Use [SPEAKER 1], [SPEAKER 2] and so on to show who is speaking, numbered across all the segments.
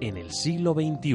[SPEAKER 1] en el siglo XXI.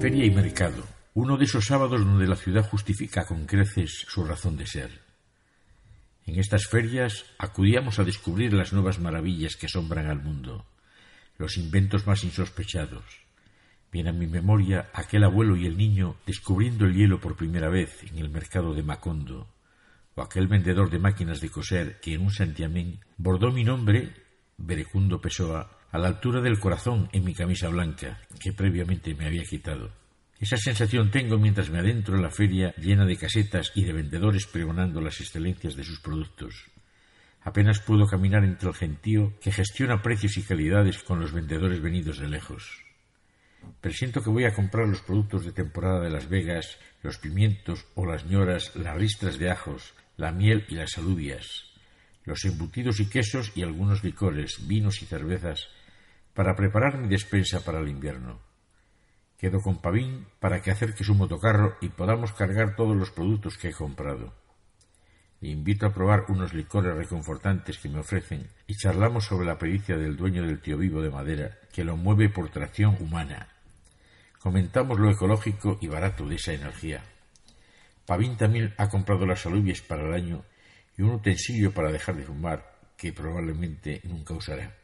[SPEAKER 2] Feria y mercado, uno de esos sábados donde la ciudad justifica con creces su razón de ser. En estas ferias acudíamos a descubrir las nuevas maravillas que asombran al mundo, los inventos más insospechados. Viene a mi memoria aquel abuelo y el niño descubriendo el hielo por primera vez en el mercado de Macondo, o aquel vendedor de máquinas de coser que en un santiamén bordó mi nombre, Berecundo Pessoa, a la altura del corazón en mi camisa blanca, que previamente me había quitado. Esa sensación tengo mientras me adentro en la feria llena de casetas y de vendedores pregonando las excelencias de sus productos. Apenas puedo caminar entre el gentío que gestiona precios y calidades con los vendedores venidos de lejos. Presiento que voy a comprar los productos de temporada de Las Vegas, los pimientos o las ñoras, las ristras de ajos, la miel y las alubias, los embutidos y quesos y algunos licores, vinos y cervezas, para preparar mi despensa para el invierno. Quedo con Pavín para que acerque su motocarro y podamos cargar todos los productos que he comprado. Le invito a probar unos licores reconfortantes que me ofrecen y charlamos sobre la pericia del dueño del tío vivo de madera que lo mueve por tracción humana. Comentamos lo ecológico y barato de esa energía. Pavín también ha comprado las alubias para el año y un utensilio para dejar de fumar que probablemente nunca usará.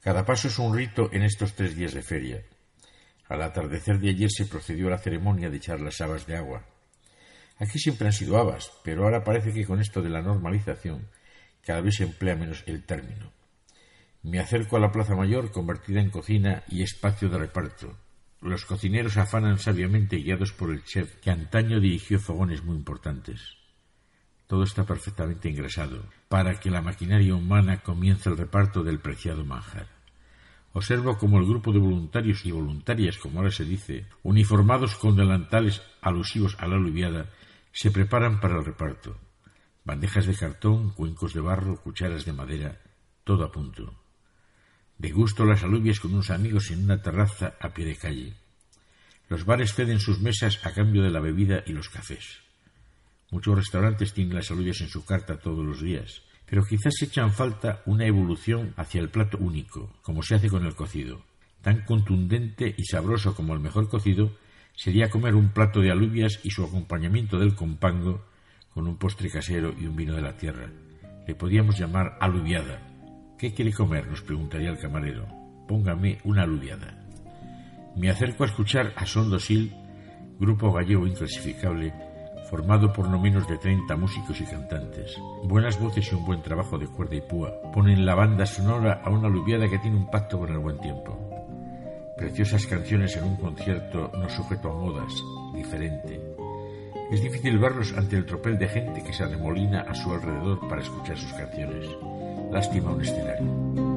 [SPEAKER 2] Cada paso es un rito en estos tres días de feria. Al atardecer de ayer se procedió a la ceremonia de echar las habas de agua. Aquí siempre han sido habas, pero ahora parece que con esto de la normalización cada vez se emplea menos el término. Me acerco a la Plaza Mayor convertida en cocina y espacio de reparto. Los cocineros afanan sabiamente guiados por el chef que antaño dirigió fogones muy importantes. Todo está perfectamente ingresado para que la maquinaria humana comience el reparto del preciado manjar. Observo como el grupo de voluntarios y voluntarias, como ahora se dice, uniformados con delantales alusivos a la aluviada, se preparan para el reparto. Bandejas de cartón, cuencos de barro, cucharas de madera, todo a punto. Degusto las alubias con unos amigos en una terraza a pie de calle. Los bares ceden sus mesas a cambio de la bebida y los cafés. Muchos restaurantes tienen las alubias en su carta todos los días, pero quizás echan falta una evolución hacia el plato único, como se hace con el cocido. Tan contundente y sabroso como el mejor cocido sería comer un plato de alubias y su acompañamiento del compango con un postre casero y un vino de la tierra. Le podíamos llamar aluviada. ¿Qué quiere comer? nos preguntaría el camarero. Póngame una aluviada. Me acerco a escuchar a Sondosil, grupo gallego inclasificable, formado por no menos de treinta músicos y cantantes. Buenas voces y un buen trabajo de cuerda y púa ponen la banda sonora a una aluviada que tiene un pacto con el buen tiempo. Preciosas canciones en un concierto no sujeto a modas, diferente. Es difícil verlos ante el tropel de gente que se arremolina a su alrededor para escuchar sus canciones. Lástima un escenario.